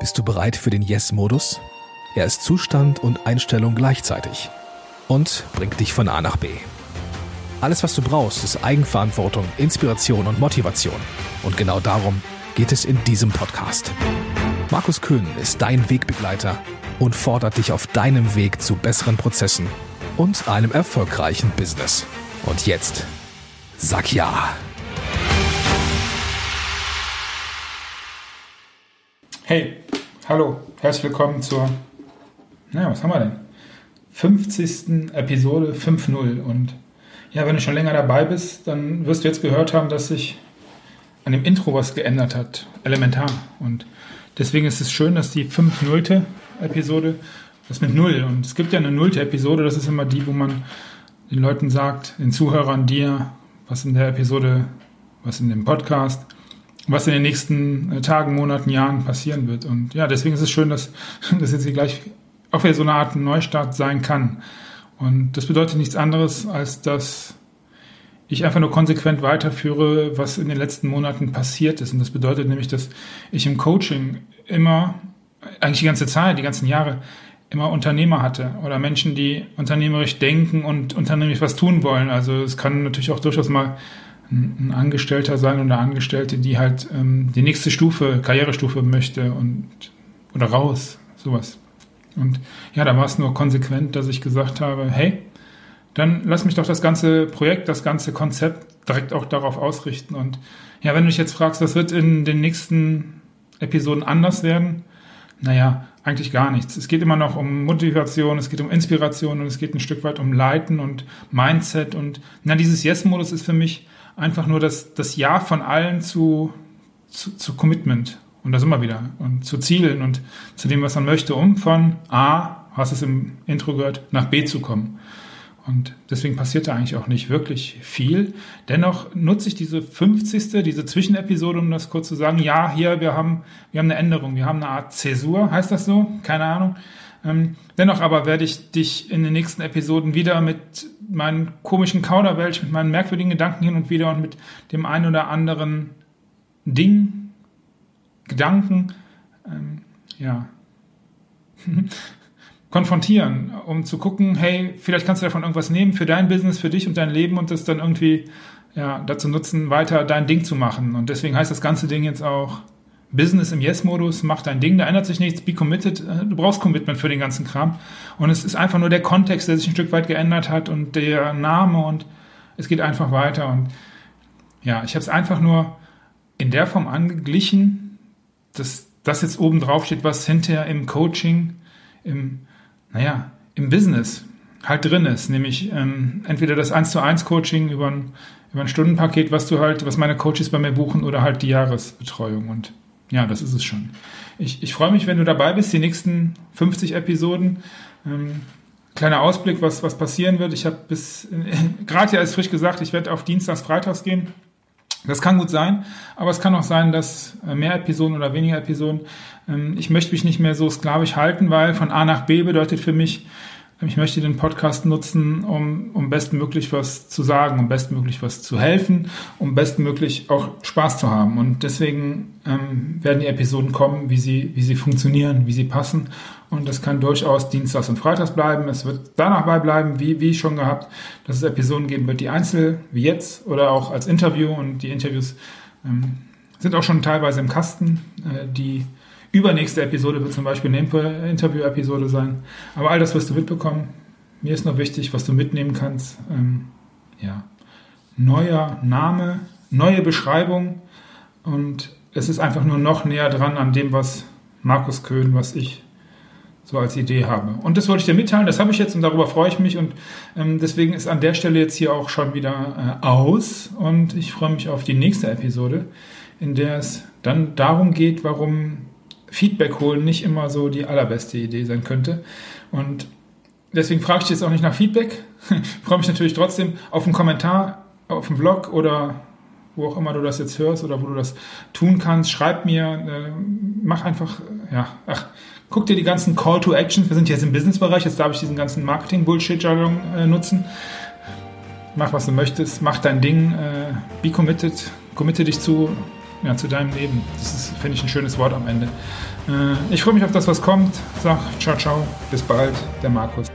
Bist du bereit für den Yes-Modus? Er ist Zustand und Einstellung gleichzeitig und bringt dich von A nach B. Alles, was du brauchst, ist Eigenverantwortung, Inspiration und Motivation. Und genau darum geht es in diesem Podcast. Markus Köhn ist dein Wegbegleiter und fordert dich auf deinem Weg zu besseren Prozessen und einem erfolgreichen Business. Und jetzt, sag ja. Hey, hallo, herzlich willkommen zur, naja, was haben wir denn? 50. Episode 5.0. Und ja, wenn du schon länger dabei bist, dann wirst du jetzt gehört haben, dass sich an dem Intro was geändert hat. Elementar. Und deswegen ist es schön, dass die 5.0. Episode, das mit Null. Und es gibt ja eine nullte Episode, das ist immer die, wo man den Leuten sagt, den Zuhörern, dir, was in der Episode, was in dem Podcast, was in den nächsten äh, Tagen, Monaten, Jahren passieren wird. Und ja, deswegen ist es schön, dass das jetzt hier gleich auch wieder so eine Art Neustart sein kann. Und das bedeutet nichts anderes, als dass ich einfach nur konsequent weiterführe, was in den letzten Monaten passiert ist. Und das bedeutet nämlich, dass ich im Coaching immer, eigentlich die ganze Zeit, die ganzen Jahre, immer Unternehmer hatte oder Menschen, die unternehmerisch denken und unternehmerisch was tun wollen. Also es kann natürlich auch durchaus mal ein Angestellter sein oder Angestellte, die halt ähm, die nächste Stufe, Karrierestufe möchte und oder raus, sowas. Und ja, da war es nur konsequent, dass ich gesagt habe, hey, dann lass mich doch das ganze Projekt, das ganze Konzept direkt auch darauf ausrichten. Und ja, wenn du dich jetzt fragst, was wird in den nächsten Episoden anders werden? Naja, eigentlich gar nichts. Es geht immer noch um Motivation, es geht um Inspiration und es geht ein Stück weit um Leiten und Mindset. Und na, dieses Yes-Modus ist für mich einfach nur das, das Ja von allen zu, zu, zu Commitment. Und das immer wieder. Und zu Zielen und zu dem, was man möchte, um von A, hast es im Intro gehört, nach B zu kommen. Und deswegen passiert da eigentlich auch nicht wirklich viel. Dennoch nutze ich diese 50. diese Zwischenepisode, um das kurz zu sagen. Ja, hier, wir haben, wir haben eine Änderung. Wir haben eine Art Zäsur, heißt das so? Keine Ahnung. Ähm, dennoch aber werde ich dich in den nächsten Episoden wieder mit meinen komischen Kauderwelsch, mit meinen merkwürdigen Gedanken hin und wieder und mit dem einen oder anderen Ding, Gedanken, ähm, ja, konfrontieren, um zu gucken, hey, vielleicht kannst du davon irgendwas nehmen für dein Business, für dich und dein Leben und das dann irgendwie ja, dazu nutzen, weiter dein Ding zu machen. Und deswegen heißt das ganze Ding jetzt auch Business im Yes-Modus, mach dein Ding, da ändert sich nichts, be committed, äh, du brauchst Commitment für den ganzen Kram. Und es ist einfach nur der Kontext, der sich ein Stück weit geändert hat und der Name und es geht einfach weiter. Und ja, ich habe es einfach nur in der Form angeglichen, dass das jetzt oben drauf steht, was hinterher im Coaching, im, naja, im Business halt drin ist, nämlich ähm, entweder das 1 zu 1 Coaching über ein, über ein Stundenpaket, was du halt, was meine Coaches bei mir buchen oder halt die Jahresbetreuung und ja, das ist es schon. Ich, ich freue mich, wenn du dabei bist, die nächsten 50 Episoden. Ähm, kleiner Ausblick, was, was passieren wird. Ich habe bis, gerade ja ist frisch gesagt, ich werde auf Dienstags, Freitags gehen. Das kann gut sein, aber es kann auch sein, dass äh, mehr Episoden oder weniger Episoden. Ähm, ich möchte mich nicht mehr so sklavisch halten, weil von A nach B bedeutet für mich, ich möchte den Podcast nutzen, um, um bestmöglich was zu sagen, um bestmöglich was zu helfen, um bestmöglich auch Spaß zu haben. Und deswegen ähm, werden die Episoden kommen, wie sie, wie sie funktionieren, wie sie passen. Und das kann durchaus Dienstags und Freitags bleiben. Es wird danach bei bleiben, wie, wie schon gehabt, dass es Episoden geben wird, die einzeln, wie jetzt, oder auch als Interview. Und die Interviews ähm, sind auch schon teilweise im Kasten. Äh, die Übernächste Episode wird zum Beispiel eine Interview-Episode sein. Aber all das wirst du mitbekommen. Mir ist noch wichtig, was du mitnehmen kannst. Ähm, ja. Neuer Name, neue Beschreibung und es ist einfach nur noch näher dran an dem, was Markus Köhn, was ich so als Idee habe. Und das wollte ich dir mitteilen, das habe ich jetzt und darüber freue ich mich und ähm, deswegen ist an der Stelle jetzt hier auch schon wieder äh, aus und ich freue mich auf die nächste Episode, in der es dann darum geht, warum Feedback holen nicht immer so die allerbeste Idee sein könnte. Und deswegen frage ich jetzt auch nicht nach Feedback. Freue mich natürlich trotzdem auf einen Kommentar auf dem Blog oder wo auch immer du das jetzt hörst oder wo du das tun kannst. Schreib mir, äh, mach einfach, ja, ach, guck dir die ganzen Call to Actions. Wir sind jetzt im Businessbereich, jetzt darf ich diesen ganzen Marketing-Bullshit-Jargon äh, nutzen. Mach, was du möchtest, mach dein Ding, äh, be committed, committe dich zu ja, zu deinem Leben. Das finde ich, ein schönes Wort am Ende. Äh, ich freue mich auf das, was kommt. Sag ciao, ciao, bis bald, der Markus.